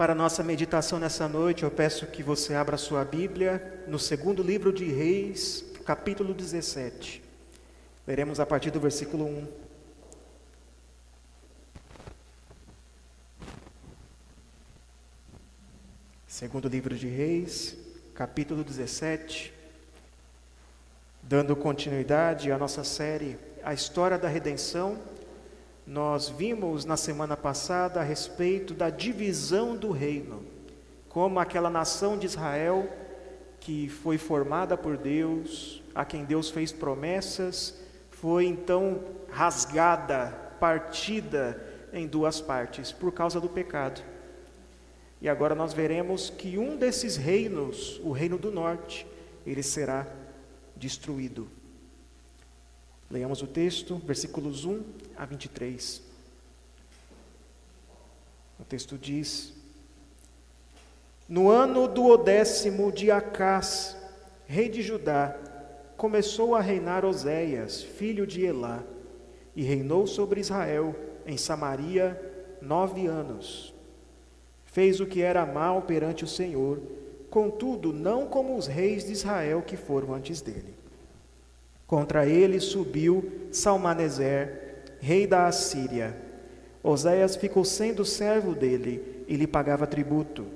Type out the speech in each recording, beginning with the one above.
Para nossa meditação nessa noite, eu peço que você abra sua Bíblia no segundo livro de Reis, capítulo 17. Leremos a partir do versículo 1. Segundo livro de Reis, capítulo 17. Dando continuidade à nossa série A História da Redenção nós vimos na semana passada a respeito da divisão do reino, como aquela nação de Israel que foi formada por Deus, a quem Deus fez promessas, foi então rasgada, partida em duas partes por causa do pecado. E agora nós veremos que um desses reinos, o reino do norte, ele será destruído. Leamos o texto, versículos 1 a 23. O texto diz: No ano do odécimo de Acás, rei de Judá, começou a reinar Oséias, filho de Elá, e reinou sobre Israel, em Samaria, nove anos. Fez o que era mal perante o Senhor, contudo, não como os reis de Israel que foram antes dele. Contra ele subiu Salmaneser, rei da Assíria. Oséias ficou sendo servo dele e lhe pagava tributo.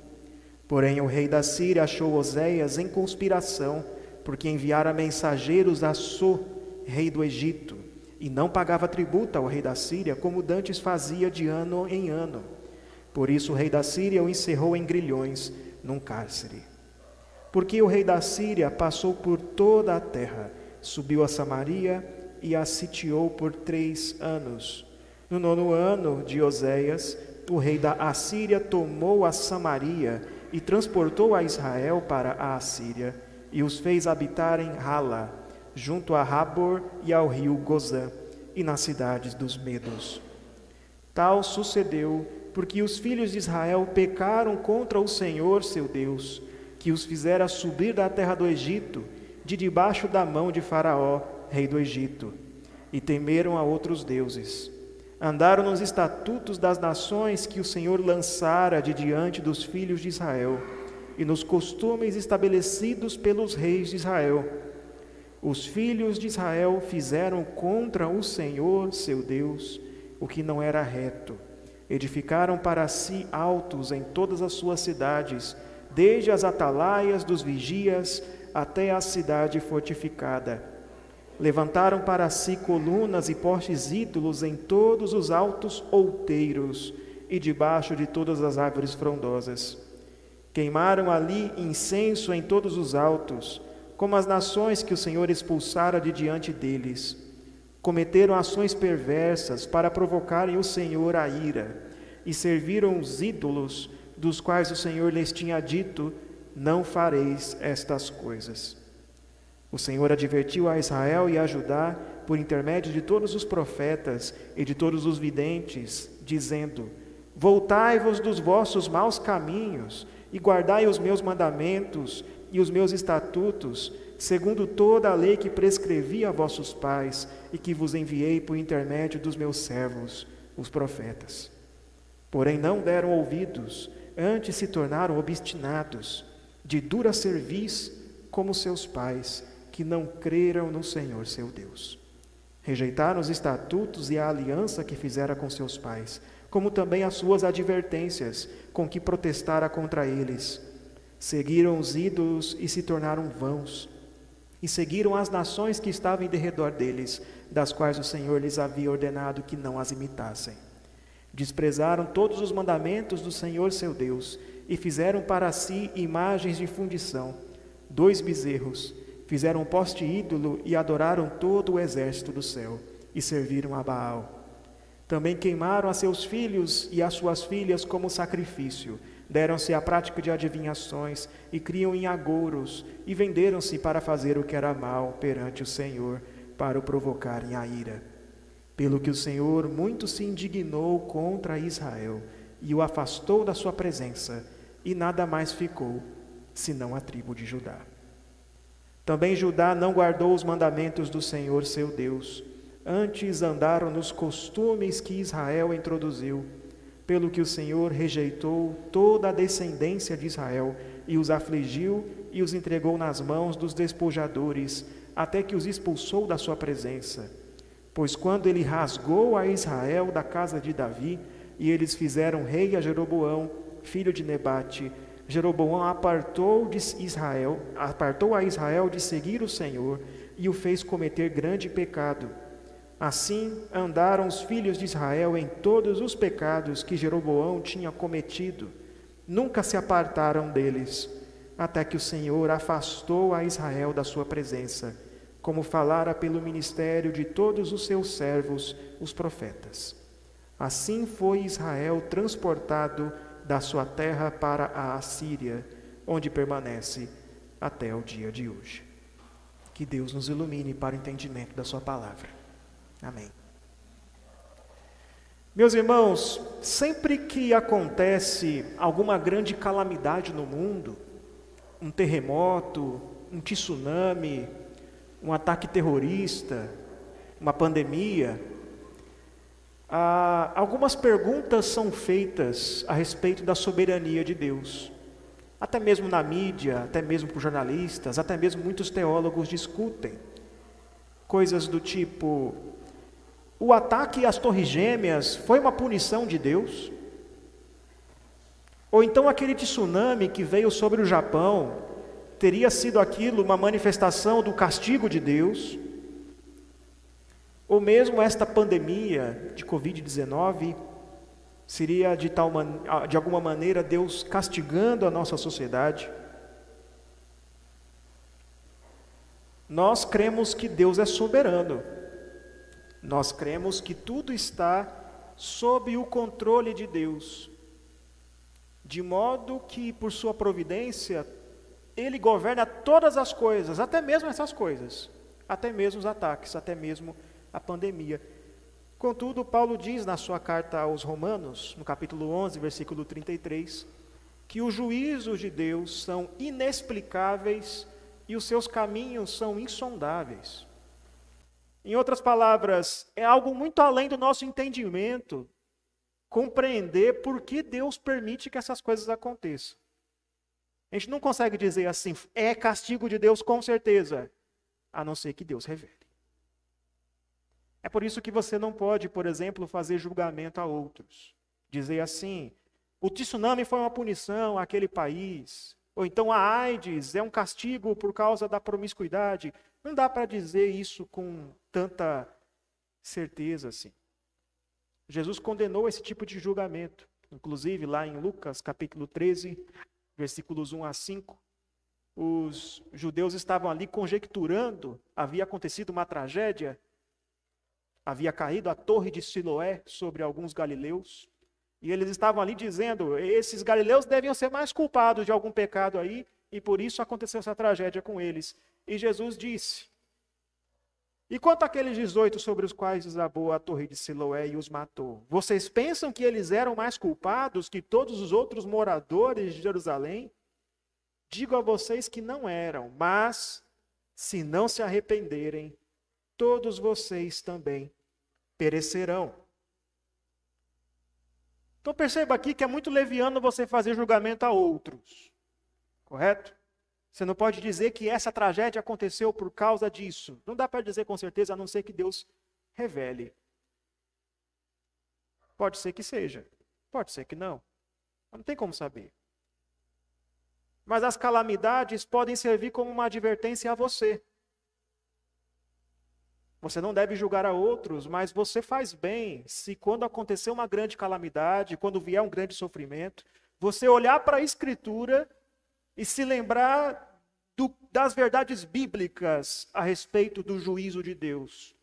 Porém, o rei da Síria achou Oséias em conspiração, porque enviara mensageiros a So, rei do Egito, e não pagava tributo ao rei da Síria, como dantes fazia de ano em ano. Por isso o rei da Síria o encerrou em grilhões num cárcere. Porque o rei da Síria passou por toda a terra, subiu a Samaria e a sitiou por três anos. No nono ano de Oséias, o rei da Assíria tomou a Samaria e transportou a Israel para a Assíria e os fez habitar em Hala, junto a Rabor e ao rio Gozã, e nas cidades dos Medos. Tal sucedeu porque os filhos de Israel pecaram contra o Senhor seu Deus, que os fizera subir da terra do Egito de debaixo da mão de Faraó, rei do Egito, e temeram a outros deuses. Andaram nos estatutos das nações que o Senhor lançara de diante dos filhos de Israel, e nos costumes estabelecidos pelos reis de Israel. Os filhos de Israel fizeram contra o Senhor, seu Deus, o que não era reto. Edificaram para si altos em todas as suas cidades, desde as atalaias dos vigias até a cidade fortificada. Levantaram para si colunas e postes ídolos em todos os altos outeiros e debaixo de todas as árvores frondosas. Queimaram ali incenso em todos os altos, como as nações que o Senhor expulsara de diante deles. Cometeram ações perversas para provocarem o Senhor a ira, e serviram os ídolos dos quais o Senhor lhes tinha dito: não fareis estas coisas. O Senhor advertiu a Israel e a Judá, por intermédio de todos os profetas e de todos os videntes, dizendo: Voltai-vos dos vossos maus caminhos e guardai os meus mandamentos e os meus estatutos, segundo toda a lei que prescrevi a vossos pais e que vos enviei por intermédio dos meus servos, os profetas. Porém, não deram ouvidos, antes se tornaram obstinados de dura cerviz como seus pais, que não creram no Senhor seu Deus. Rejeitaram os estatutos e a aliança que fizera com seus pais, como também as suas advertências com que protestara contra eles. Seguiram os ídolos e se tornaram vãos, e seguiram as nações que estavam em derredor deles, das quais o Senhor lhes havia ordenado que não as imitassem. Desprezaram todos os mandamentos do Senhor seu Deus e fizeram para si imagens de fundição, dois bezerros, fizeram um poste ídolo e adoraram todo o exército do céu, e serviram a Baal. Também queimaram a seus filhos e as suas filhas como sacrifício, deram-se à prática de adivinhações e criam em agouros, e venderam-se para fazer o que era mal perante o Senhor, para o provocarem a ira. Pelo que o Senhor muito se indignou contra Israel e o afastou da sua presença, e nada mais ficou senão a tribo de Judá. Também Judá não guardou os mandamentos do Senhor seu Deus, antes andaram nos costumes que Israel introduziu, pelo que o Senhor rejeitou toda a descendência de Israel e os afligiu e os entregou nas mãos dos despojadores, até que os expulsou da sua presença. Pois quando ele rasgou a Israel da casa de Davi, e eles fizeram rei a Jeroboão, filho de Nebate, Jeroboão apartou de Israel, apartou a Israel de seguir o Senhor e o fez cometer grande pecado. Assim andaram os filhos de Israel em todos os pecados que Jeroboão tinha cometido. Nunca se apartaram deles, até que o Senhor afastou a Israel da sua presença, como falara pelo ministério de todos os seus servos, os profetas. Assim foi Israel transportado da sua terra para a Assíria, onde permanece até o dia de hoje. Que Deus nos ilumine para o entendimento da Sua palavra. Amém. Meus irmãos, sempre que acontece alguma grande calamidade no mundo, um terremoto, um tsunami, um ataque terrorista, uma pandemia, ah, algumas perguntas são feitas a respeito da soberania de Deus. Até mesmo na mídia, até mesmo por jornalistas, até mesmo muitos teólogos discutem coisas do tipo: o ataque às Torres Gêmeas foi uma punição de Deus? Ou então aquele tsunami que veio sobre o Japão teria sido aquilo uma manifestação do castigo de Deus? Ou mesmo esta pandemia de Covid-19 seria de, tal man... de alguma maneira Deus castigando a nossa sociedade? Nós cremos que Deus é soberano. Nós cremos que tudo está sob o controle de Deus. De modo que, por sua providência, Ele governa todas as coisas, até mesmo essas coisas, até mesmo os ataques, até mesmo a pandemia. Contudo, Paulo diz na sua carta aos Romanos, no capítulo 11, versículo 33, que os juízos de Deus são inexplicáveis e os seus caminhos são insondáveis. Em outras palavras, é algo muito além do nosso entendimento compreender por que Deus permite que essas coisas aconteçam. A gente não consegue dizer assim, é castigo de Deus com certeza, a não ser que Deus revele. É por isso que você não pode, por exemplo, fazer julgamento a outros. Dizer assim: o tsunami foi uma punição àquele país. Ou então a AIDS é um castigo por causa da promiscuidade. Não dá para dizer isso com tanta certeza assim. Jesus condenou esse tipo de julgamento. Inclusive, lá em Lucas, capítulo 13, versículos 1 a 5, os judeus estavam ali conjecturando, havia acontecido uma tragédia havia caído a torre de Siloé sobre alguns galileus. E eles estavam ali dizendo: esses galileus deviam ser mais culpados de algum pecado aí, e por isso aconteceu essa tragédia com eles. E Jesus disse: E quanto àqueles 18 sobre os quais desabou a torre de Siloé e os matou, vocês pensam que eles eram mais culpados que todos os outros moradores de Jerusalém? Digo a vocês que não eram, mas se não se arrependerem, todos vocês também perecerão. Então perceba aqui que é muito leviano você fazer julgamento a outros. Correto? Você não pode dizer que essa tragédia aconteceu por causa disso. Não dá para dizer com certeza, a não ser que Deus revele. Pode ser que seja, pode ser que não. Não tem como saber. Mas as calamidades podem servir como uma advertência a você. Você não deve julgar a outros, mas você faz bem se, quando acontecer uma grande calamidade, quando vier um grande sofrimento, você olhar para a Escritura e se lembrar do, das verdades bíblicas a respeito do juízo de Deus.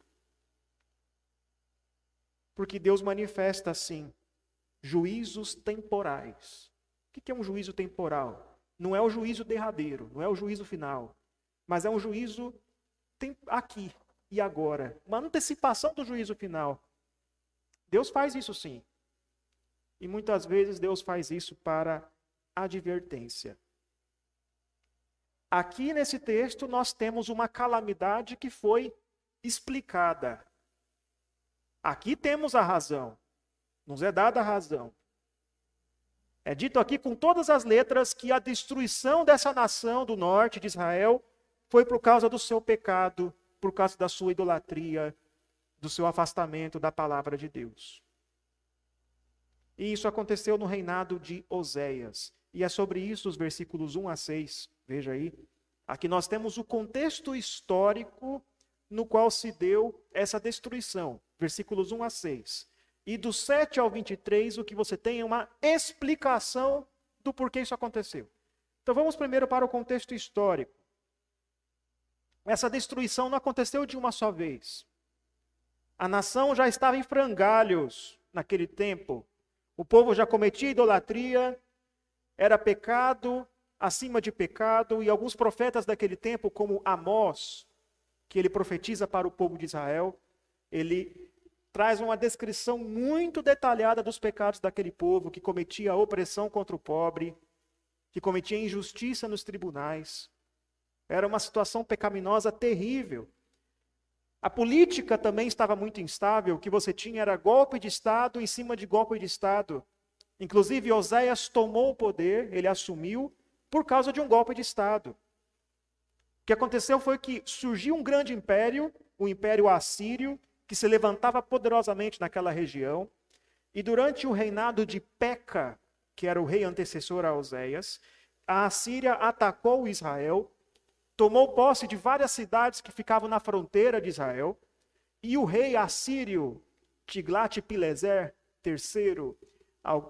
Porque Deus manifesta assim juízos temporais. O que é um juízo temporal? Não é o juízo derradeiro, não é o juízo final, mas é um juízo aqui, e agora. Uma antecipação do juízo final. Deus faz isso sim. E muitas vezes Deus faz isso para advertência. Aqui nesse texto nós temos uma calamidade que foi explicada. Aqui temos a razão. Nos é dada a razão. É dito aqui com todas as letras que a destruição dessa nação do norte de Israel foi por causa do seu pecado, por causa da sua idolatria, do seu afastamento da palavra de Deus. E isso aconteceu no reinado de Oséias. E é sobre isso os versículos 1 a 6. Veja aí. Aqui nós temos o contexto histórico no qual se deu essa destruição. Versículos 1 a 6. E do 7 ao 23, o que você tem é uma explicação do porquê isso aconteceu. Então vamos primeiro para o contexto histórico. Essa destruição não aconteceu de uma só vez. A nação já estava em frangalhos naquele tempo. O povo já cometia idolatria, era pecado acima de pecado, e alguns profetas daquele tempo, como Amós, que ele profetiza para o povo de Israel, ele traz uma descrição muito detalhada dos pecados daquele povo que cometia opressão contra o pobre, que cometia injustiça nos tribunais. Era uma situação pecaminosa terrível. A política também estava muito instável, o que você tinha era golpe de Estado em cima de golpe de Estado. Inclusive, Oséias tomou o poder, ele assumiu, por causa de um golpe de Estado. O que aconteceu foi que surgiu um grande império, o Império Assírio, que se levantava poderosamente naquela região. E durante o reinado de Peca, que era o rei antecessor a Oséias, a Assíria atacou Israel tomou posse de várias cidades que ficavam na fronteira de Israel, e o rei assírio Tiglat-Pileser III,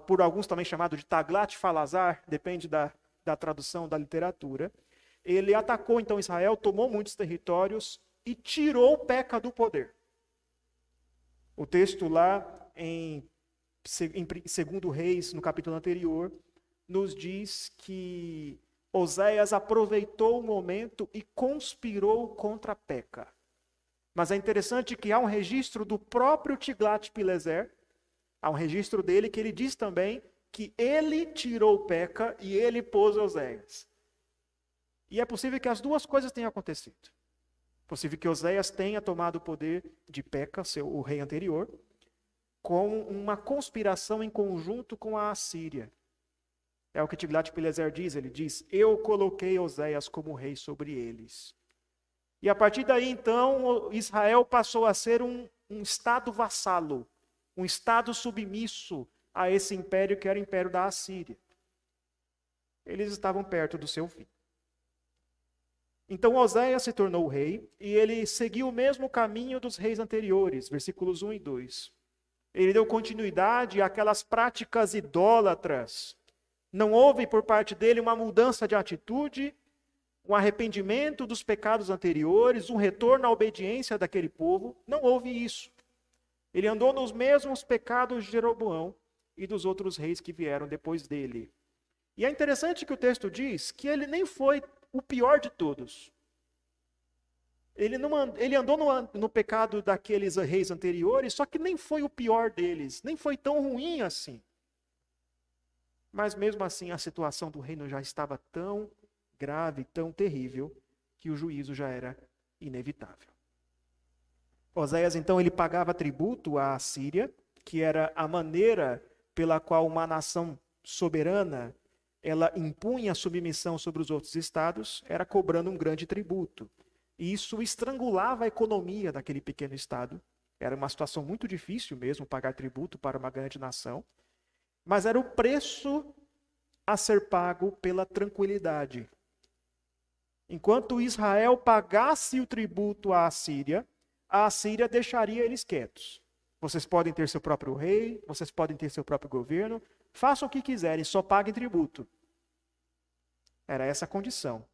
por alguns também chamado de Taglat-Falazar, depende da, da tradução da literatura, ele atacou então Israel, tomou muitos territórios e tirou Peca do poder. O texto lá em, em segundo Reis, no capítulo anterior, nos diz que Oséias aproveitou o momento e conspirou contra Peca. Mas é interessante que há um registro do próprio Tiglat-Pileser, há um registro dele que ele diz também que ele tirou Peca e ele pôs Oséias. E é possível que as duas coisas tenham acontecido. É possível que Oséias tenha tomado o poder de Peca, seu, o rei anterior, com uma conspiração em conjunto com a Assíria. É o que Tiglat-Pileser diz, ele diz, eu coloquei Oséias como rei sobre eles. E a partir daí, então, Israel passou a ser um, um estado vassalo, um estado submisso a esse império que era o império da Assíria. Eles estavam perto do seu fim. Então Oséias se tornou rei e ele seguiu o mesmo caminho dos reis anteriores, versículos 1 e 2. Ele deu continuidade àquelas práticas idólatras não houve por parte dele uma mudança de atitude, um arrependimento dos pecados anteriores, um retorno à obediência daquele povo. Não houve isso. Ele andou nos mesmos pecados de Jeroboão e dos outros reis que vieram depois dele. E é interessante que o texto diz que ele nem foi o pior de todos. Ele, não, ele andou no, no pecado daqueles reis anteriores, só que nem foi o pior deles, nem foi tão ruim assim. Mas mesmo assim, a situação do reino já estava tão grave, tão terrível, que o juízo já era inevitável. Oséias, então, ele pagava tributo à Síria, que era a maneira pela qual uma nação soberana ela impunha submissão sobre os outros estados, era cobrando um grande tributo. E isso estrangulava a economia daquele pequeno estado. Era uma situação muito difícil mesmo pagar tributo para uma grande nação mas era o preço a ser pago pela tranquilidade. Enquanto Israel pagasse o tributo à Assíria, a Assíria deixaria eles quietos. Vocês podem ter seu próprio rei, vocês podem ter seu próprio governo, façam o que quiserem, só paguem tributo. Era essa a condição.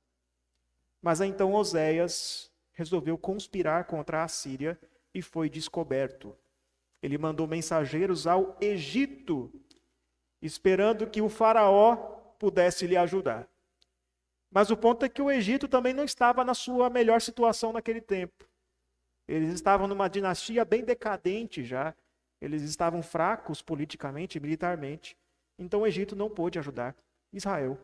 Mas então Oséias resolveu conspirar contra a Assíria e foi descoberto. Ele mandou mensageiros ao Egito esperando que o Faraó pudesse lhe ajudar. Mas o ponto é que o Egito também não estava na sua melhor situação naquele tempo. Eles estavam numa dinastia bem decadente já. Eles estavam fracos politicamente e militarmente. Então o Egito não pôde ajudar Israel.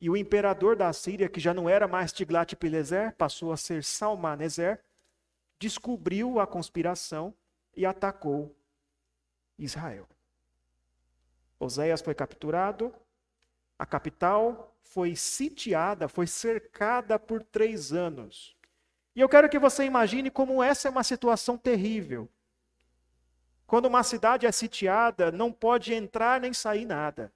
E o imperador da Síria, que já não era mais Tiglat-Pileser, passou a ser Salmaneser, descobriu a conspiração e atacou Israel. Oséias foi capturado, a capital foi sitiada, foi cercada por três anos. E eu quero que você imagine como essa é uma situação terrível. Quando uma cidade é sitiada, não pode entrar nem sair nada.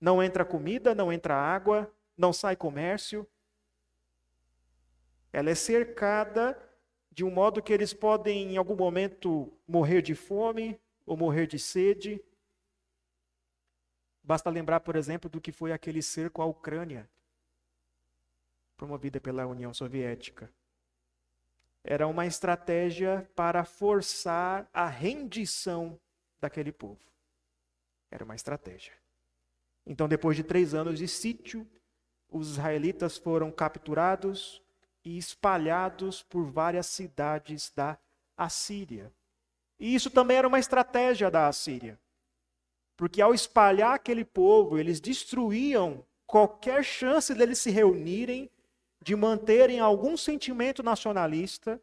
Não entra comida, não entra água, não sai comércio. Ela é cercada de um modo que eles podem, em algum momento, morrer de fome ou morrer de sede. Basta lembrar, por exemplo, do que foi aquele cerco à Ucrânia, promovida pela União Soviética. Era uma estratégia para forçar a rendição daquele povo. Era uma estratégia. Então, depois de três anos de sítio, os israelitas foram capturados, e espalhados por várias cidades da Assíria. E isso também era uma estratégia da Assíria. Porque ao espalhar aquele povo, eles destruíam qualquer chance deles se reunirem, de manterem algum sentimento nacionalista,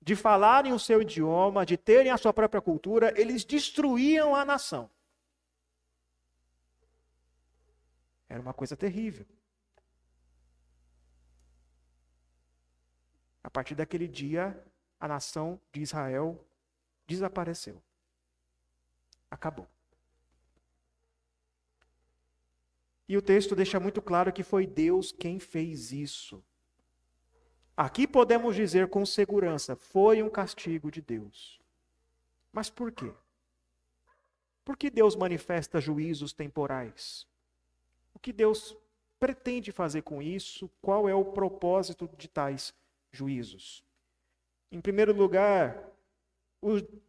de falarem o seu idioma, de terem a sua própria cultura, eles destruíam a nação. Era uma coisa terrível. A partir daquele dia, a nação de Israel desapareceu. Acabou. E o texto deixa muito claro que foi Deus quem fez isso. Aqui podemos dizer com segurança: foi um castigo de Deus. Mas por quê? Por que Deus manifesta juízos temporais? O que Deus pretende fazer com isso? Qual é o propósito de tais juízos. Em primeiro lugar,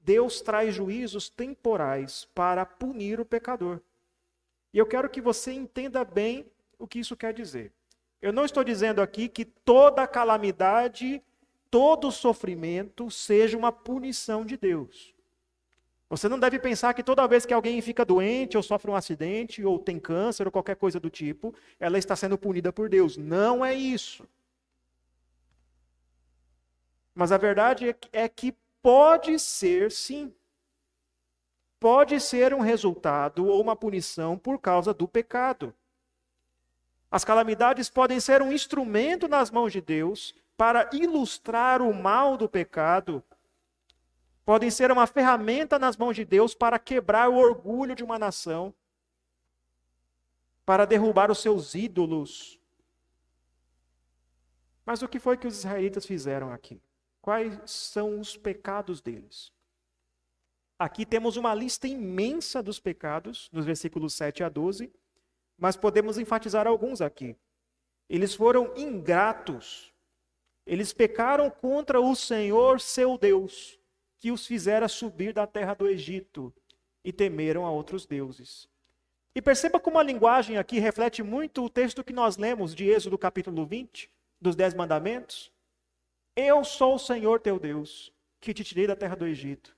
Deus traz juízos temporais para punir o pecador. E eu quero que você entenda bem o que isso quer dizer. Eu não estou dizendo aqui que toda calamidade, todo sofrimento seja uma punição de Deus. Você não deve pensar que toda vez que alguém fica doente, ou sofre um acidente, ou tem câncer, ou qualquer coisa do tipo, ela está sendo punida por Deus. Não é isso. Mas a verdade é, é que pode ser, sim. Pode ser um resultado ou uma punição por causa do pecado. As calamidades podem ser um instrumento nas mãos de Deus para ilustrar o mal do pecado. Podem ser uma ferramenta nas mãos de Deus para quebrar o orgulho de uma nação, para derrubar os seus ídolos. Mas o que foi que os israelitas fizeram aqui? Quais são os pecados deles? Aqui temos uma lista imensa dos pecados, nos versículos 7 a 12, mas podemos enfatizar alguns aqui. Eles foram ingratos. Eles pecaram contra o Senhor seu Deus, que os fizera subir da terra do Egito, e temeram a outros deuses. E perceba como a linguagem aqui reflete muito o texto que nós lemos de Êxodo capítulo 20, dos Dez Mandamentos. Eu sou o Senhor teu Deus, que te tirei da terra do Egito.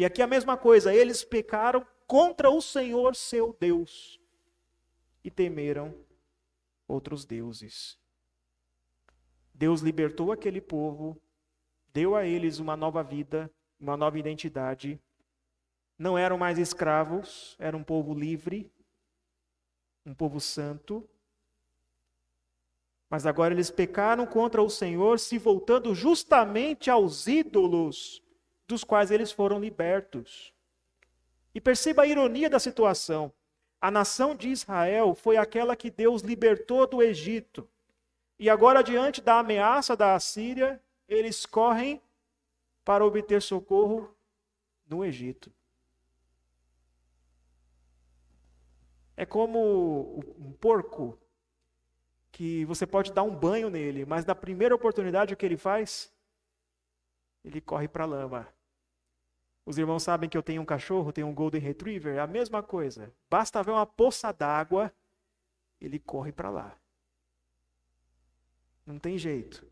E aqui a mesma coisa, eles pecaram contra o Senhor seu Deus e temeram outros deuses. Deus libertou aquele povo, deu a eles uma nova vida, uma nova identidade. Não eram mais escravos, era um povo livre, um povo santo, mas agora eles pecaram contra o Senhor, se voltando justamente aos ídolos dos quais eles foram libertos. E perceba a ironia da situação. A nação de Israel foi aquela que Deus libertou do Egito. E agora, diante da ameaça da Assíria, eles correm para obter socorro no Egito. É como um porco que você pode dar um banho nele, mas na primeira oportunidade o que ele faz? Ele corre para a lama. Os irmãos sabem que eu tenho um cachorro, tenho um Golden Retriever, é a mesma coisa. Basta ver uma poça d'água, ele corre para lá. Não tem jeito.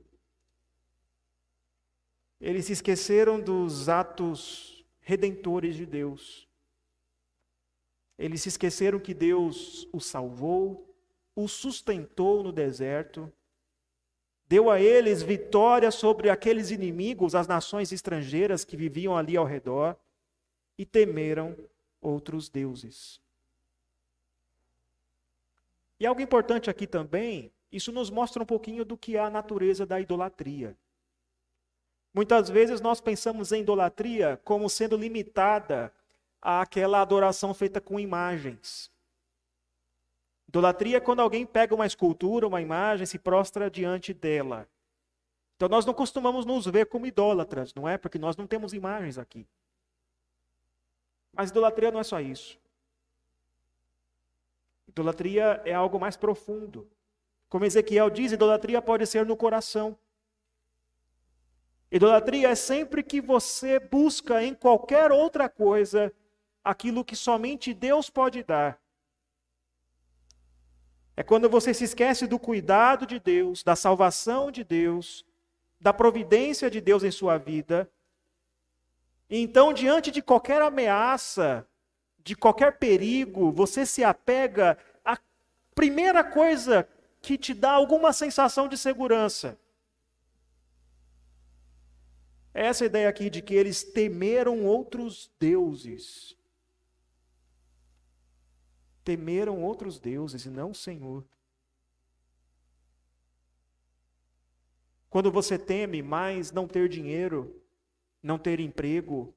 Eles se esqueceram dos atos redentores de Deus. Eles se esqueceram que Deus os salvou, o sustentou no deserto, deu a eles vitória sobre aqueles inimigos, as nações estrangeiras que viviam ali ao redor, e temeram outros deuses. E algo importante aqui também, isso nos mostra um pouquinho do que é a natureza da idolatria. Muitas vezes nós pensamos em idolatria como sendo limitada àquela adoração feita com imagens. Idolatria é quando alguém pega uma escultura, uma imagem, se prostra diante dela. Então nós não costumamos nos ver como idólatras, não é? Porque nós não temos imagens aqui. Mas idolatria não é só isso. Idolatria é algo mais profundo. Como Ezequiel diz, idolatria pode ser no coração. Idolatria é sempre que você busca em qualquer outra coisa aquilo que somente Deus pode dar. É quando você se esquece do cuidado de Deus, da salvação de Deus, da providência de Deus em sua vida. Então, diante de qualquer ameaça, de qualquer perigo, você se apega à primeira coisa que te dá alguma sensação de segurança. Essa ideia aqui de que eles temeram outros deuses. Temeram outros deuses e não o Senhor. Quando você teme mais não ter dinheiro, não ter emprego,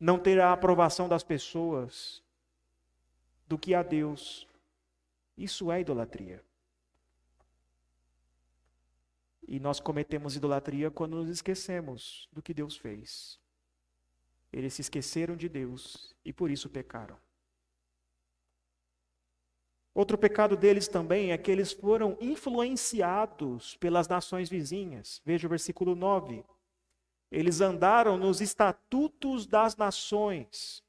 não ter a aprovação das pessoas do que a Deus, isso é idolatria. E nós cometemos idolatria quando nos esquecemos do que Deus fez. Eles se esqueceram de Deus e por isso pecaram. Outro pecado deles também é que eles foram influenciados pelas nações vizinhas. Veja o versículo 9. Eles andaram nos estatutos das nações.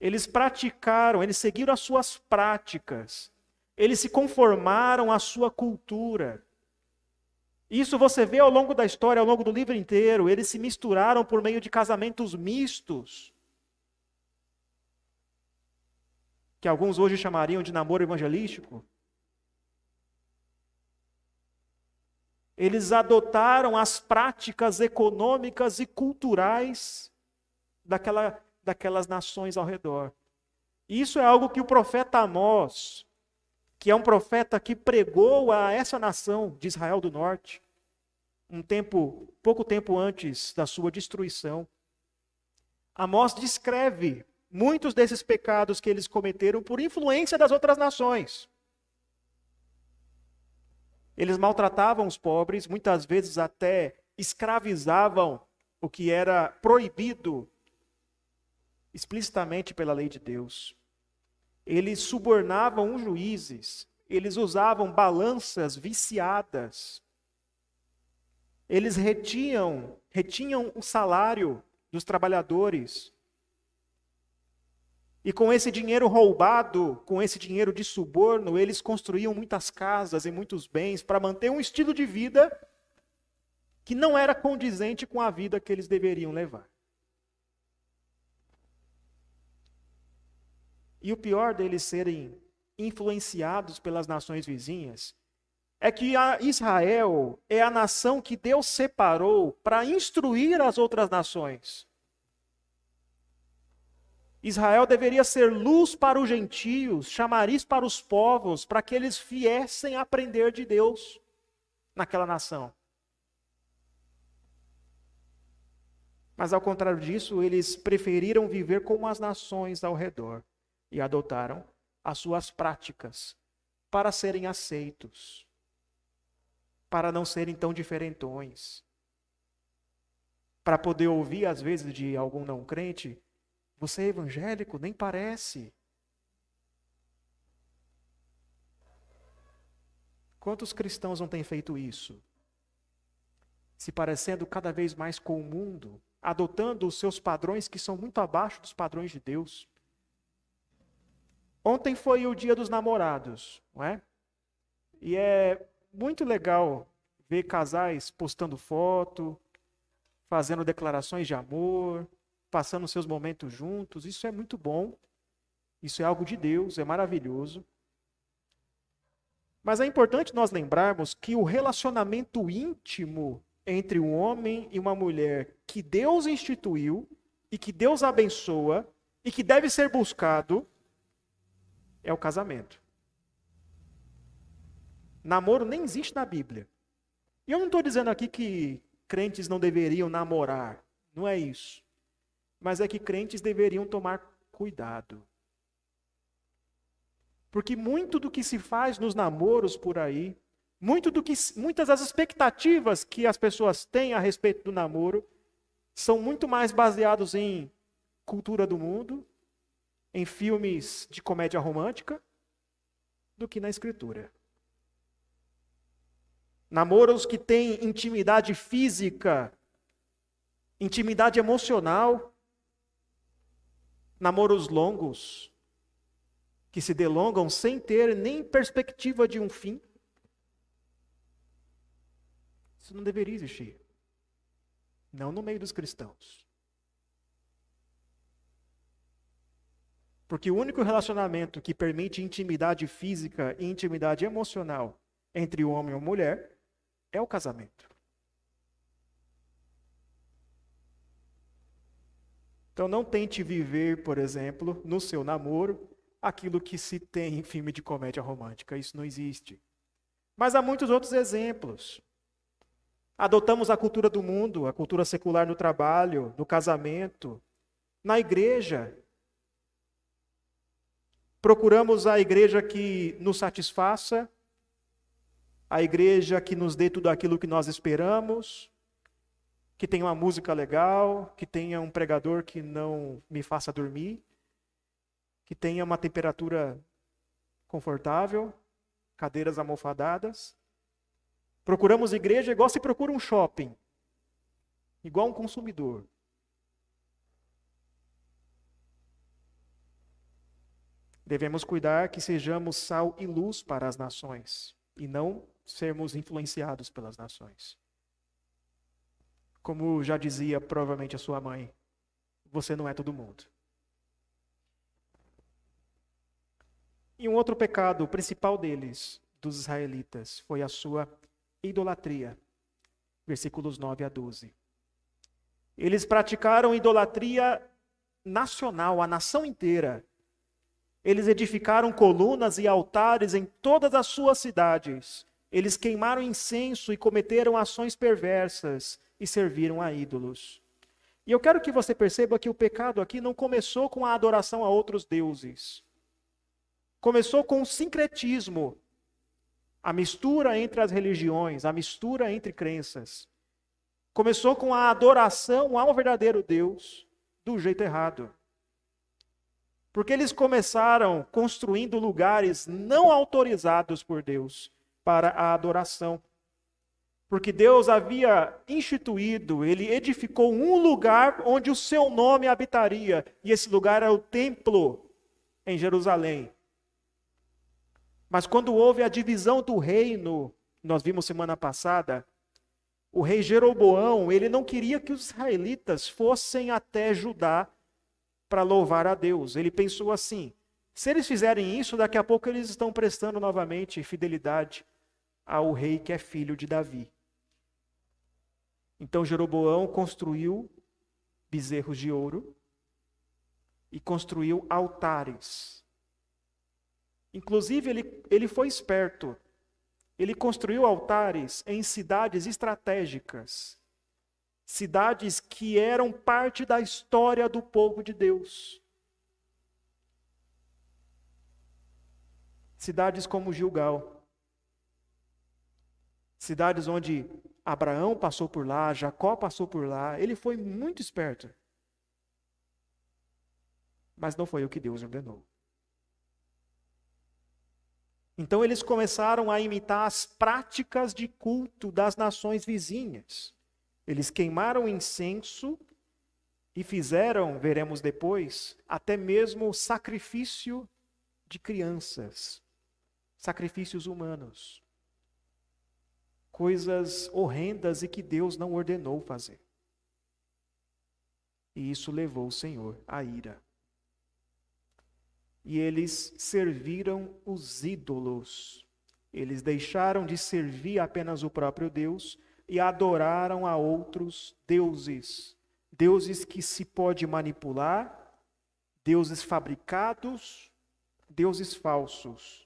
Eles praticaram, eles seguiram as suas práticas. Eles se conformaram à sua cultura. Isso você vê ao longo da história, ao longo do livro inteiro. Eles se misturaram por meio de casamentos mistos. Que alguns hoje chamariam de namoro evangelístico. Eles adotaram as práticas econômicas e culturais daquela, daquelas nações ao redor. Isso é algo que o profeta Amós, que é um profeta que pregou a essa nação de Israel do Norte, um tempo, pouco tempo antes da sua destruição. Amós descreve muitos desses pecados que eles cometeram por influência das outras nações. Eles maltratavam os pobres, muitas vezes até escravizavam o que era proibido explicitamente pela lei de Deus. Eles subornavam os juízes, eles usavam balanças viciadas. Eles retinham, retinham o salário dos trabalhadores. E com esse dinheiro roubado, com esse dinheiro de suborno, eles construíam muitas casas e muitos bens para manter um estilo de vida que não era condizente com a vida que eles deveriam levar. E o pior deles serem influenciados pelas nações vizinhas é que Israel é a nação que Deus separou para instruir as outras nações. Israel deveria ser luz para os gentios, chamariz para os povos, para que eles viessem aprender de Deus naquela nação. Mas ao contrário disso, eles preferiram viver como as nações ao redor e adotaram as suas práticas para serem aceitos, para não serem tão diferentões, para poder ouvir às vezes de algum não crente: você é evangélico? Nem parece. Quantos cristãos não têm feito isso? Se parecendo cada vez mais com o mundo, adotando os seus padrões que são muito abaixo dos padrões de Deus. Ontem foi o dia dos namorados, não é? E é muito legal ver casais postando foto, fazendo declarações de amor, passando seus momentos juntos. Isso é muito bom. Isso é algo de Deus, é maravilhoso. Mas é importante nós lembrarmos que o relacionamento íntimo entre um homem e uma mulher que Deus instituiu e que Deus abençoa e que deve ser buscado é o casamento. Namoro nem existe na Bíblia. E eu não estou dizendo aqui que crentes não deveriam namorar. Não é isso. Mas é que crentes deveriam tomar cuidado. Porque muito do que se faz nos namoros por aí, muito do que, muitas das expectativas que as pessoas têm a respeito do namoro, são muito mais baseados em cultura do mundo, em filmes de comédia romântica, do que na escritura. Namoros que têm intimidade física, intimidade emocional, namoros longos, que se delongam sem ter nem perspectiva de um fim. Isso não deveria existir. Não no meio dos cristãos. Porque o único relacionamento que permite intimidade física e intimidade emocional entre o homem e a mulher é o casamento. Então não tente viver, por exemplo, no seu namoro, aquilo que se tem em filme de comédia romântica. Isso não existe. Mas há muitos outros exemplos. Adotamos a cultura do mundo, a cultura secular no trabalho, no casamento, na igreja. Procuramos a igreja que nos satisfaça, a igreja que nos dê tudo aquilo que nós esperamos, que tenha uma música legal, que tenha um pregador que não me faça dormir, que tenha uma temperatura confortável, cadeiras almofadadas. Procuramos igreja igual se procura um shopping, igual um consumidor. Devemos cuidar que sejamos sal e luz para as nações e não sermos influenciados pelas nações. Como já dizia provavelmente a sua mãe, você não é todo mundo. E um outro pecado, o principal deles, dos israelitas, foi a sua idolatria. Versículos 9 a 12. Eles praticaram idolatria nacional, a nação inteira. Eles edificaram colunas e altares em todas as suas cidades. Eles queimaram incenso e cometeram ações perversas e serviram a ídolos. E eu quero que você perceba que o pecado aqui não começou com a adoração a outros deuses. Começou com o sincretismo, a mistura entre as religiões, a mistura entre crenças. Começou com a adoração ao verdadeiro Deus do jeito errado. Porque eles começaram construindo lugares não autorizados por Deus para a adoração. Porque Deus havia instituído, ele edificou um lugar onde o seu nome habitaria, e esse lugar era o templo em Jerusalém. Mas quando houve a divisão do reino, nós vimos semana passada, o rei Jeroboão, ele não queria que os israelitas fossem até Judá para louvar a Deus. Ele pensou assim: se eles fizerem isso, daqui a pouco eles estão prestando novamente fidelidade ao rei que é filho de Davi. Então Jeroboão construiu bezerros de ouro e construiu altares Inclusive, ele, ele foi esperto. Ele construiu altares em cidades estratégicas, cidades que eram parte da história do povo de Deus. Cidades como Gilgal, cidades onde Abraão passou por lá, Jacó passou por lá, ele foi muito esperto. Mas não foi o que Deus ordenou. Então eles começaram a imitar as práticas de culto das nações vizinhas. Eles queimaram incenso e fizeram, veremos depois, até mesmo sacrifício de crianças, sacrifícios humanos. Coisas horrendas e que Deus não ordenou fazer. E isso levou o Senhor à ira e eles serviram os ídolos. Eles deixaram de servir apenas o próprio Deus e adoraram a outros deuses. Deuses que se pode manipular, deuses fabricados, deuses falsos.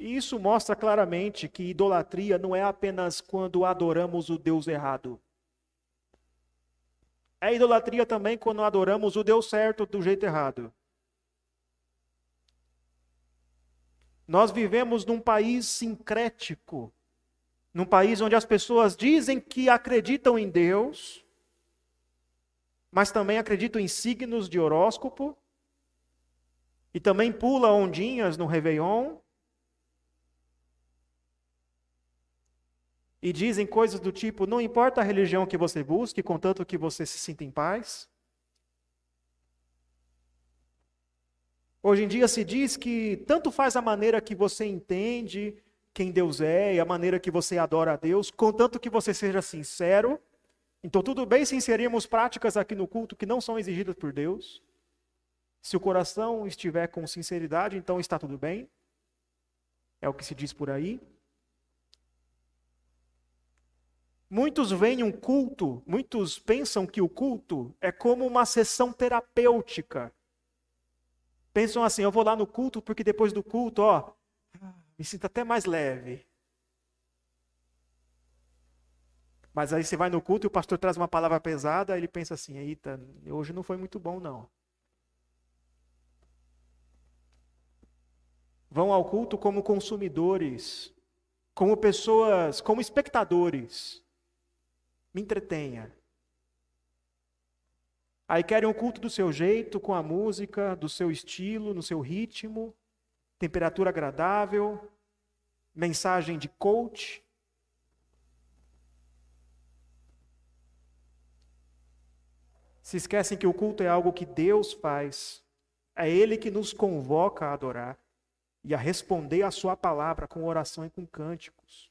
E isso mostra claramente que idolatria não é apenas quando adoramos o Deus errado. É idolatria também quando adoramos o Deus certo do jeito errado. Nós vivemos num país sincrético, num país onde as pessoas dizem que acreditam em Deus, mas também acreditam em signos de horóscopo, e também pula ondinhas no Réveillon, e dizem coisas do tipo: não importa a religião que você busque, contanto que você se sinta em paz. Hoje em dia se diz que tanto faz a maneira que você entende quem Deus é e a maneira que você adora a Deus, contanto que você seja sincero. Então, tudo bem se inserirmos práticas aqui no culto que não são exigidas por Deus. Se o coração estiver com sinceridade, então está tudo bem. É o que se diz por aí. Muitos veem um culto, muitos pensam que o culto é como uma sessão terapêutica pensam assim: eu vou lá no culto porque depois do culto, ó, me sinto até mais leve. Mas aí você vai no culto e o pastor traz uma palavra pesada, ele pensa assim: eita, hoje não foi muito bom não. Vão ao culto como consumidores, como pessoas, como espectadores. Me entretenha. Aí querem um culto do seu jeito, com a música, do seu estilo, no seu ritmo, temperatura agradável, mensagem de coach. Se esquecem que o culto é algo que Deus faz, é Ele que nos convoca a adorar e a responder a Sua palavra com oração e com cânticos.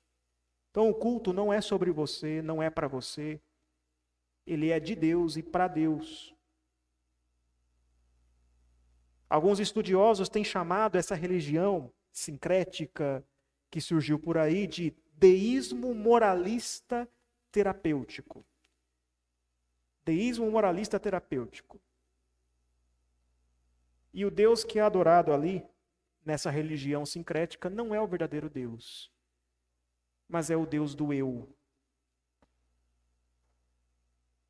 Então o culto não é sobre você, não é para você, ele é de Deus e para Deus. Alguns estudiosos têm chamado essa religião sincrética que surgiu por aí de deísmo moralista terapêutico. Deísmo moralista terapêutico. E o Deus que é adorado ali, nessa religião sincrética, não é o verdadeiro Deus, mas é o Deus do eu,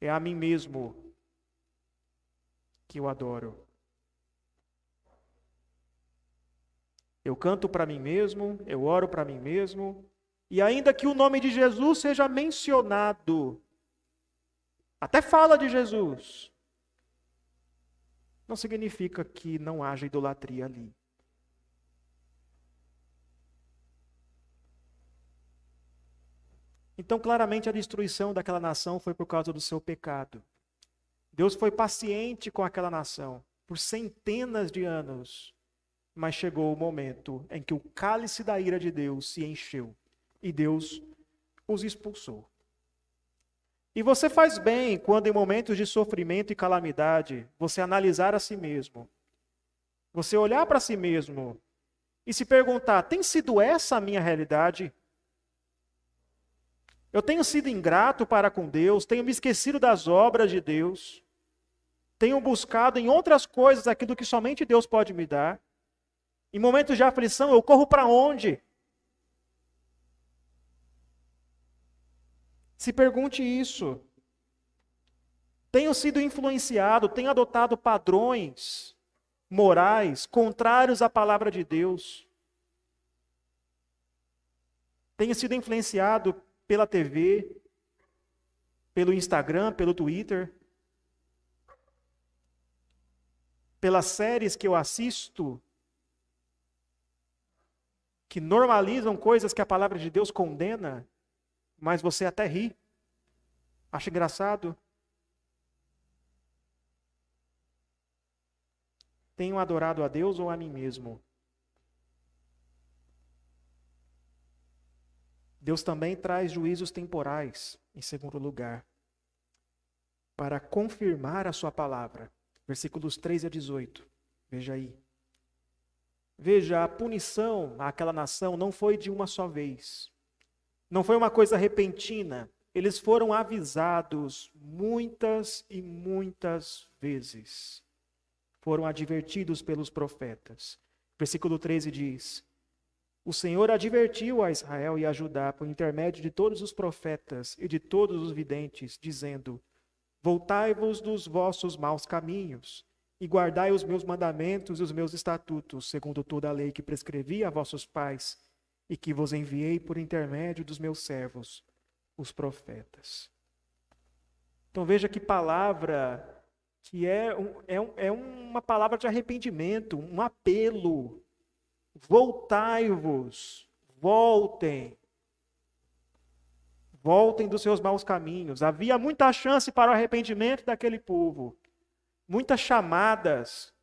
é a mim mesmo que eu adoro. Eu canto para mim mesmo, eu oro para mim mesmo, e ainda que o nome de Jesus seja mencionado, até fala de Jesus, não significa que não haja idolatria ali. Então, claramente, a destruição daquela nação foi por causa do seu pecado. Deus foi paciente com aquela nação por centenas de anos, mas chegou o momento em que o cálice da ira de Deus se encheu e Deus os expulsou. E você faz bem quando, em momentos de sofrimento e calamidade, você analisar a si mesmo, você olhar para si mesmo e se perguntar: tem sido essa a minha realidade? Eu tenho sido ingrato para com Deus, tenho me esquecido das obras de Deus, tenho buscado em outras coisas aquilo que somente Deus pode me dar. Em momentos de aflição, eu corro para onde? Se pergunte isso. Tenho sido influenciado, tenho adotado padrões morais contrários à palavra de Deus. Tenho sido influenciado pela TV, pelo Instagram, pelo Twitter, pelas séries que eu assisto, que normalizam coisas que a palavra de Deus condena, mas você até ri, acha engraçado. Tenho adorado a Deus ou a mim mesmo? Deus também traz juízos temporais, em segundo lugar, para confirmar a sua palavra. Versículos 3 a 18. Veja aí. Veja, a punição àquela nação não foi de uma só vez. Não foi uma coisa repentina. Eles foram avisados muitas e muitas vezes. Foram advertidos pelos profetas. Versículo 13 diz: O Senhor advertiu a Israel e a Judá por intermédio de todos os profetas e de todos os videntes, dizendo: Voltai-vos dos vossos maus caminhos e guardai os meus mandamentos e os meus estatutos, segundo toda a lei que prescrevi a vossos pais e que vos enviei por intermédio dos meus servos, os profetas. Então veja que palavra que é, um, é, um, é uma palavra de arrependimento, um apelo. Voltai-vos, voltem. Voltem dos seus maus caminhos. Havia muita chance para o arrependimento daquele povo, muitas chamadas.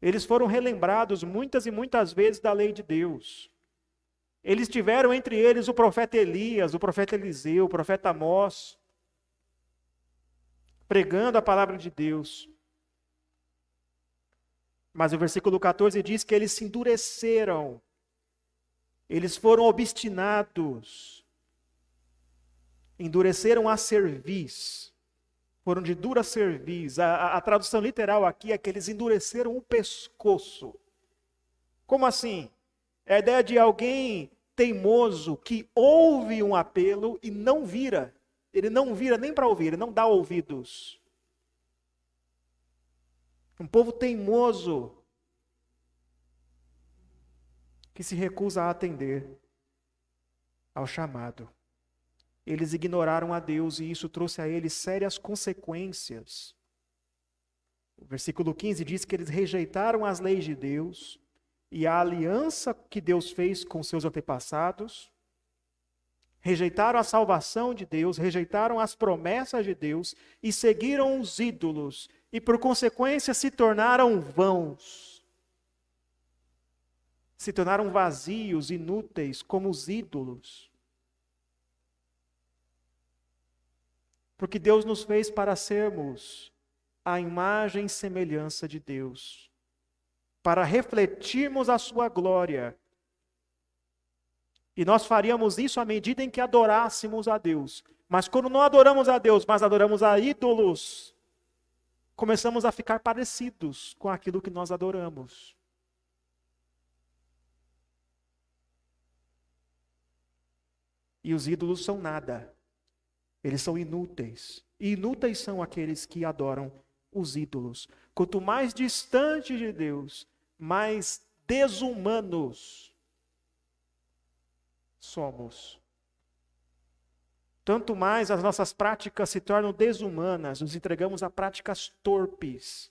Eles foram relembrados muitas e muitas vezes da lei de Deus. Eles tiveram entre eles o profeta Elias, o profeta Eliseu, o profeta Amós, pregando a palavra de Deus. Mas o versículo 14 diz que eles se endureceram, eles foram obstinados, endureceram a cerviz, foram de dura cerviz. A, a, a tradução literal aqui é que eles endureceram o pescoço. Como assim? É a ideia de alguém teimoso que ouve um apelo e não vira. Ele não vira nem para ouvir, ele não dá ouvidos. Um povo teimoso que se recusa a atender ao chamado. Eles ignoraram a Deus e isso trouxe a eles sérias consequências. O versículo 15 diz que eles rejeitaram as leis de Deus e a aliança que Deus fez com seus antepassados rejeitaram a salvação de Deus, rejeitaram as promessas de Deus e seguiram os ídolos e, por consequência, se tornaram vãos. Se tornaram vazios, inúteis, como os ídolos. Porque Deus nos fez para sermos a imagem e semelhança de Deus, para refletirmos a sua glória e nós faríamos isso à medida em que adorássemos a Deus. Mas quando não adoramos a Deus, mas adoramos a ídolos, começamos a ficar parecidos com aquilo que nós adoramos. E os ídolos são nada. Eles são inúteis. E inúteis são aqueles que adoram os ídolos. Quanto mais distante de Deus, mais desumanos somos. Tanto mais as nossas práticas se tornam desumanas, nos entregamos a práticas torpes.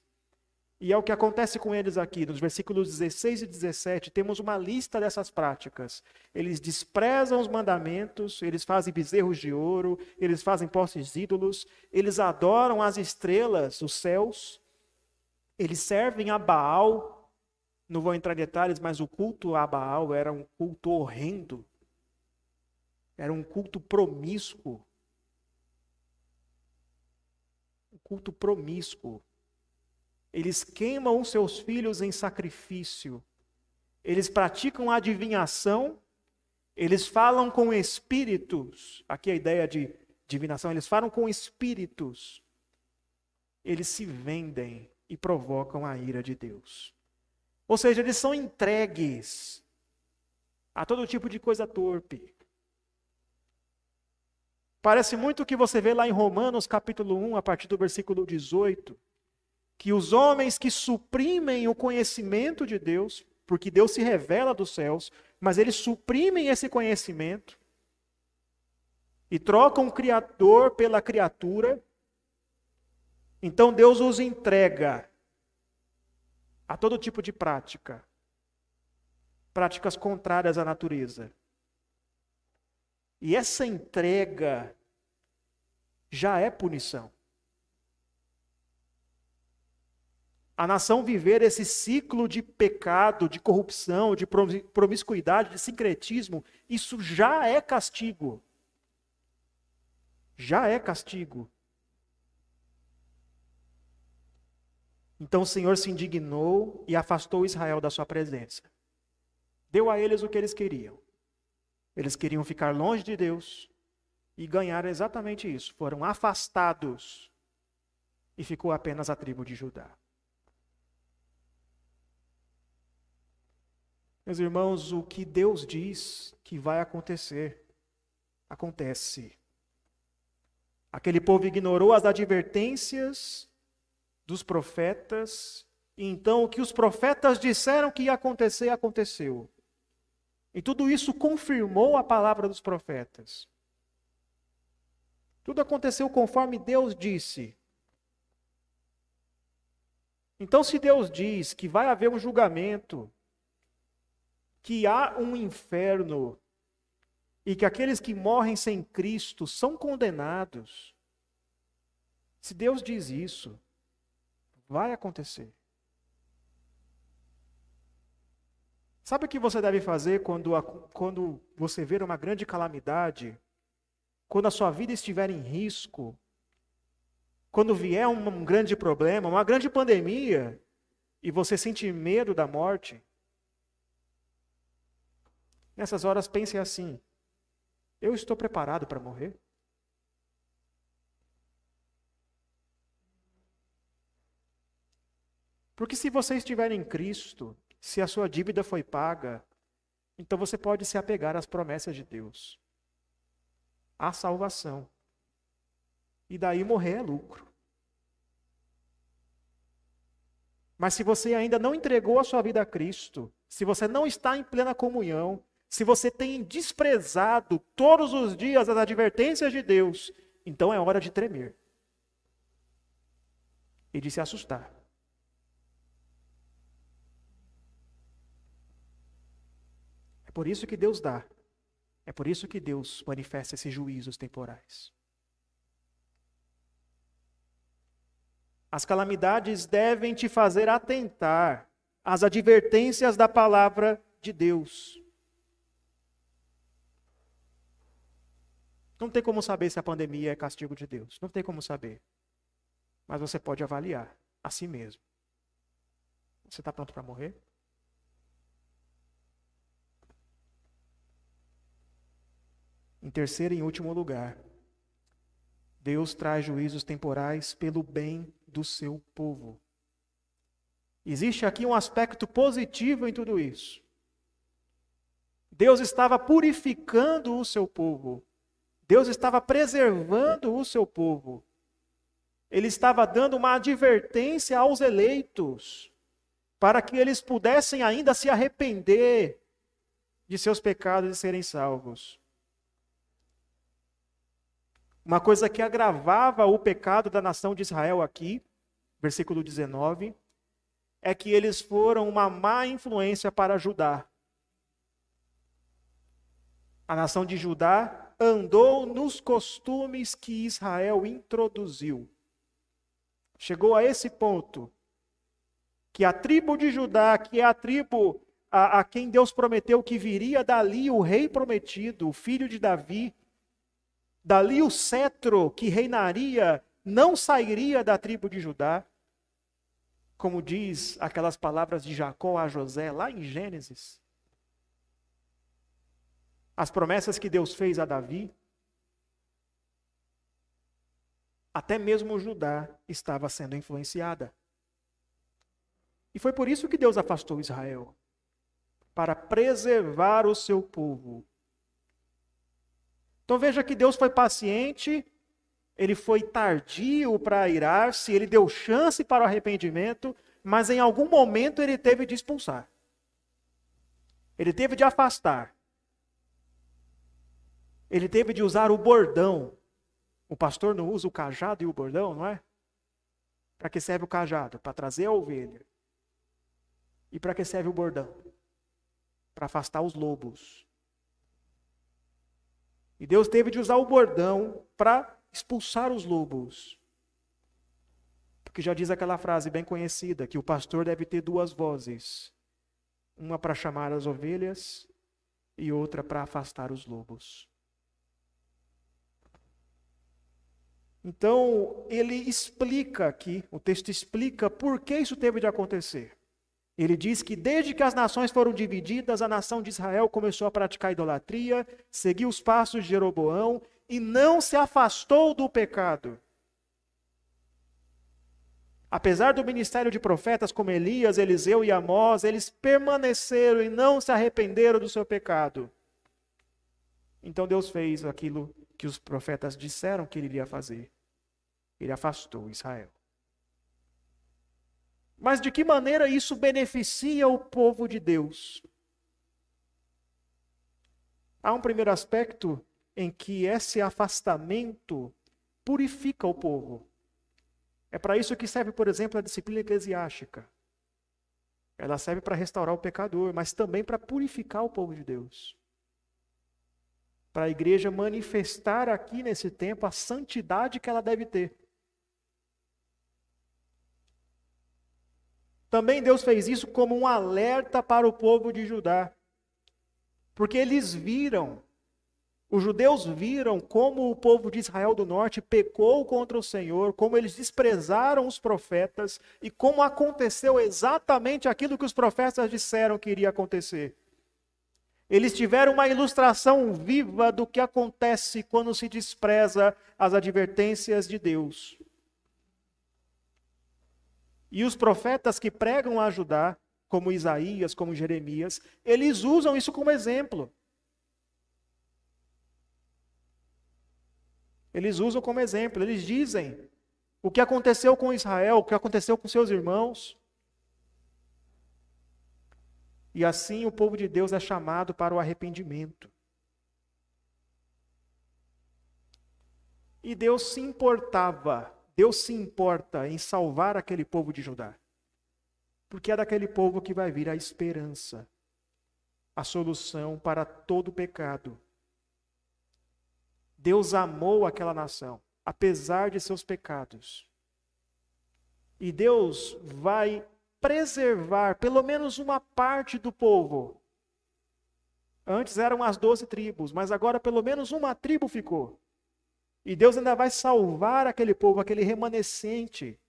E é o que acontece com eles aqui, nos versículos 16 e 17, temos uma lista dessas práticas. Eles desprezam os mandamentos, eles fazem bezerros de ouro, eles fazem postes ídolos, eles adoram as estrelas, os céus, eles servem a Baal. Não vou entrar em detalhes, mas o culto a Baal era um culto horrendo. Era um culto promíscuo. Um culto promíscuo. Eles queimam seus filhos em sacrifício. Eles praticam adivinhação. Eles falam com espíritos. Aqui a ideia de divinação. Eles falam com espíritos. Eles se vendem e provocam a ira de Deus. Ou seja, eles são entregues a todo tipo de coisa torpe. Parece muito o que você vê lá em Romanos capítulo 1, a partir do versículo 18, que os homens que suprimem o conhecimento de Deus, porque Deus se revela dos céus, mas eles suprimem esse conhecimento e trocam o Criador pela criatura, então Deus os entrega a todo tipo de prática, práticas contrárias à natureza. E essa entrega já é punição. A nação viver esse ciclo de pecado, de corrupção, de promiscuidade, de sincretismo, isso já é castigo. Já é castigo. Então o Senhor se indignou e afastou Israel da sua presença. Deu a eles o que eles queriam. Eles queriam ficar longe de Deus, e ganharam exatamente isso. Foram afastados e ficou apenas a tribo de Judá. Meus irmãos, o que Deus diz que vai acontecer, acontece. Aquele povo ignorou as advertências dos profetas, e então o que os profetas disseram que ia acontecer, aconteceu. E tudo isso confirmou a palavra dos profetas. Tudo aconteceu conforme Deus disse. Então, se Deus diz que vai haver um julgamento, que há um inferno e que aqueles que morrem sem Cristo são condenados, se Deus diz isso, vai acontecer. Sabe o que você deve fazer quando, quando você ver uma grande calamidade? Quando a sua vida estiver em risco? Quando vier um, um grande problema, uma grande pandemia, e você sentir medo da morte? Nessas horas pense assim: eu estou preparado para morrer? Porque se você estiver em Cristo, se a sua dívida foi paga, então você pode se apegar às promessas de Deus. Há salvação. E daí morrer é lucro. Mas se você ainda não entregou a sua vida a Cristo, se você não está em plena comunhão, se você tem desprezado todos os dias as advertências de Deus, então é hora de tremer e de se assustar. É por isso que Deus dá, é por isso que Deus manifesta esses juízos temporais. As calamidades devem te fazer atentar às advertências da palavra de Deus. Não tem como saber se a pandemia é castigo de Deus. Não tem como saber. Mas você pode avaliar a si mesmo. Você está pronto para morrer? Em terceiro e último lugar, Deus traz juízos temporais pelo bem do seu povo. Existe aqui um aspecto positivo em tudo isso. Deus estava purificando o seu povo. Deus estava preservando o seu povo. Ele estava dando uma advertência aos eleitos, para que eles pudessem ainda se arrepender de seus pecados e serem salvos. Uma coisa que agravava o pecado da nação de Israel aqui, versículo 19, é que eles foram uma má influência para Judá. A nação de Judá andou nos costumes que Israel introduziu. Chegou a esse ponto que a tribo de Judá, que é a tribo a, a, quem Deus prometeu que viria dali o rei prometido, o filho de Davi, dali o cetro que reinaria, não sairia da tribo de Judá, como diz aquelas palavras de Jacó a José lá em Gênesis as promessas que Deus fez a Davi, até mesmo Judá estava sendo influenciada. E foi por isso que Deus afastou Israel para preservar o seu povo. Então veja que Deus foi paciente, ele foi tardio para irar-se, ele deu chance para o arrependimento, mas em algum momento ele teve de expulsar. Ele teve de afastar. Ele teve de usar o bordão. O pastor não usa o cajado e o bordão, não é? Para que serve o cajado? Para trazer a ovelha. E para que serve o bordão? Para afastar os lobos. E Deus teve de usar o bordão para expulsar os lobos. Porque já diz aquela frase bem conhecida que o pastor deve ter duas vozes: uma para chamar as ovelhas e outra para afastar os lobos. Então, ele explica aqui, o texto explica por que isso teve de acontecer. Ele diz que desde que as nações foram divididas, a nação de Israel começou a praticar idolatria, seguiu os passos de Jeroboão e não se afastou do pecado. Apesar do ministério de profetas como Elias, Eliseu e Amós, eles permaneceram e não se arrependeram do seu pecado. Então Deus fez aquilo que os profetas disseram que ele iria fazer. Ele afastou Israel. Mas de que maneira isso beneficia o povo de Deus? Há um primeiro aspecto em que esse afastamento purifica o povo. É para isso que serve, por exemplo, a disciplina eclesiástica. Ela serve para restaurar o pecador, mas também para purificar o povo de Deus. Para a igreja manifestar aqui nesse tempo a santidade que ela deve ter. Também Deus fez isso como um alerta para o povo de Judá. Porque eles viram os judeus viram como o povo de Israel do norte pecou contra o Senhor, como eles desprezaram os profetas e como aconteceu exatamente aquilo que os profetas disseram que iria acontecer. Eles tiveram uma ilustração viva do que acontece quando se despreza as advertências de Deus. E os profetas que pregam a ajudar, como Isaías, como Jeremias, eles usam isso como exemplo. Eles usam como exemplo, eles dizem o que aconteceu com Israel, o que aconteceu com seus irmãos. E assim o povo de Deus é chamado para o arrependimento. E Deus se importava, Deus se importa em salvar aquele povo de Judá. Porque é daquele povo que vai vir a esperança, a solução para todo pecado Deus amou aquela nação, apesar de seus pecados. E Deus vai preservar pelo menos uma parte do povo. Antes eram as doze tribos, mas agora pelo menos uma tribo ficou. E Deus ainda vai salvar aquele povo, aquele remanescente.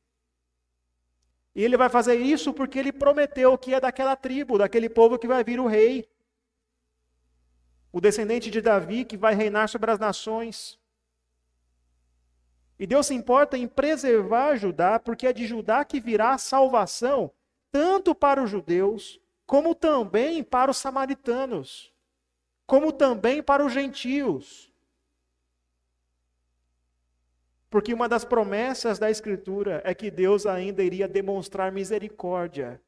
E ele vai fazer isso porque ele prometeu que é daquela tribo, daquele povo que vai vir o rei o descendente de Davi que vai reinar sobre as nações. E Deus se importa em preservar Judá, porque é de Judá que virá a salvação, tanto para os judeus, como também para os samaritanos, como também para os gentios. Porque uma das promessas da Escritura é que Deus ainda iria demonstrar misericórdia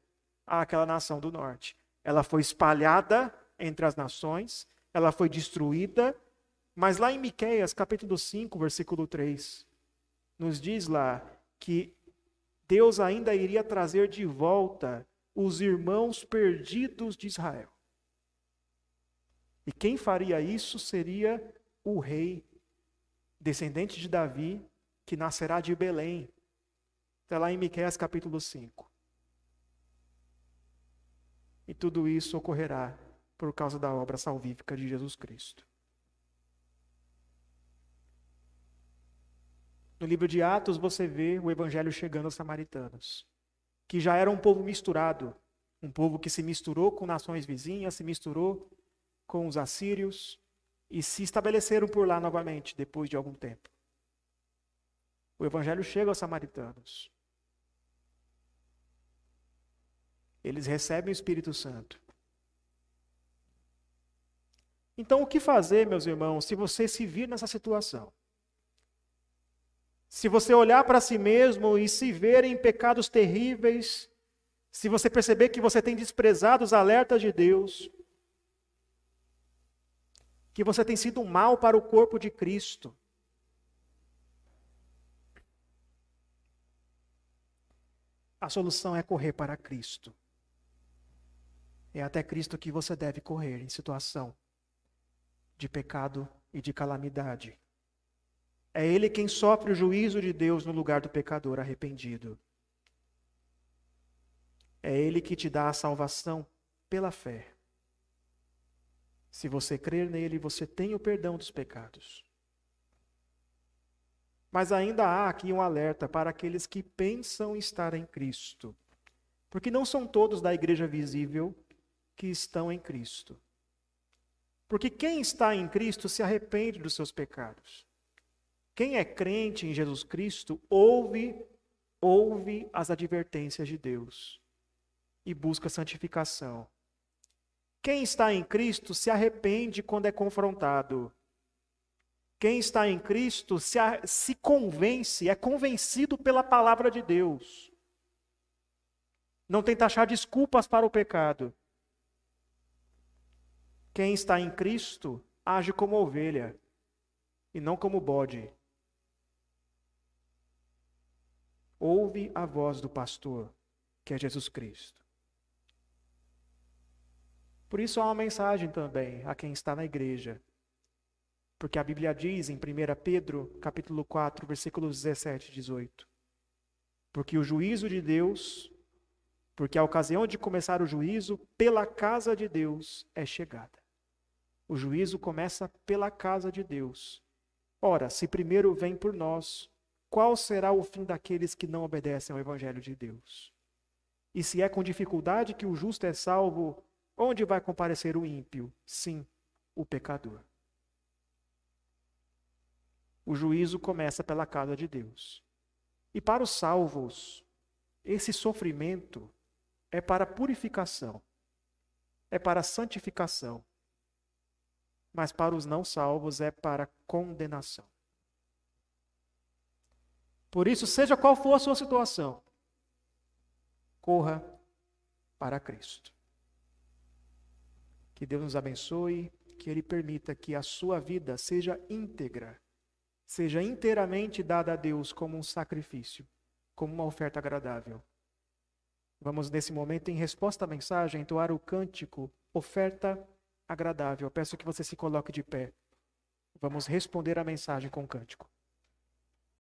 àquela nação do norte. Ela foi espalhada entre as nações, ela foi destruída, mas lá em Miqueias, capítulo 5, versículo 3, nos diz lá que Deus ainda iria trazer de volta os irmãos perdidos de Israel. E quem faria isso seria o rei, descendente de Davi, que nascerá de Belém. Está lá em Miqueias capítulo 5. E tudo isso ocorrerá por causa da obra salvífica de Jesus Cristo. No livro de Atos você vê o evangelho chegando aos samaritanos, que já era um povo misturado, um povo que se misturou com nações vizinhas, se misturou com os assírios e se estabeleceram por lá novamente depois de algum tempo. O evangelho chega aos samaritanos. Eles recebem o Espírito Santo. Então, o que fazer, meus irmãos, se você se vir nessa situação? Se você olhar para si mesmo e se ver em pecados terríveis, se você perceber que você tem desprezado os alertas de Deus, que você tem sido um mal para o corpo de Cristo, a solução é correr para Cristo. É até Cristo que você deve correr em situação de pecado e de calamidade. É Ele quem sofre o juízo de Deus no lugar do pecador arrependido. É Ele que te dá a salvação pela fé. Se você crer nele, você tem o perdão dos pecados. Mas ainda há aqui um alerta para aqueles que pensam estar em Cristo. Porque não são todos da igreja visível que estão em Cristo. Porque quem está em Cristo se arrepende dos seus pecados. Quem é crente em Jesus Cristo ouve ouve as advertências de Deus e busca santificação. Quem está em Cristo se arrepende quando é confrontado. Quem está em Cristo se, se convence, é convencido pela palavra de Deus. Não tenta achar desculpas para o pecado. Quem está em Cristo age como ovelha e não como bode. Ouve a voz do pastor, que é Jesus Cristo. Por isso há uma mensagem também a quem está na igreja. Porque a Bíblia diz em 1 Pedro, capítulo 4, versículos 17 e 18. Porque o juízo de Deus, porque a ocasião de começar o juízo pela casa de Deus é chegada. O juízo começa pela casa de Deus. Ora, se primeiro vem por nós, qual será o fim daqueles que não obedecem ao Evangelho de Deus? E se é com dificuldade que o justo é salvo, onde vai comparecer o ímpio? Sim, o pecador. O juízo começa pela casa de Deus. E para os salvos, esse sofrimento é para purificação, é para santificação, mas para os não salvos é para condenação. Por isso, seja qual for a sua situação, corra para Cristo. Que Deus nos abençoe, que Ele permita que a sua vida seja íntegra, seja inteiramente dada a Deus como um sacrifício, como uma oferta agradável. Vamos, nesse momento, em resposta à mensagem, entoar o cântico Oferta agradável. Peço que você se coloque de pé. Vamos responder a mensagem com o cântico.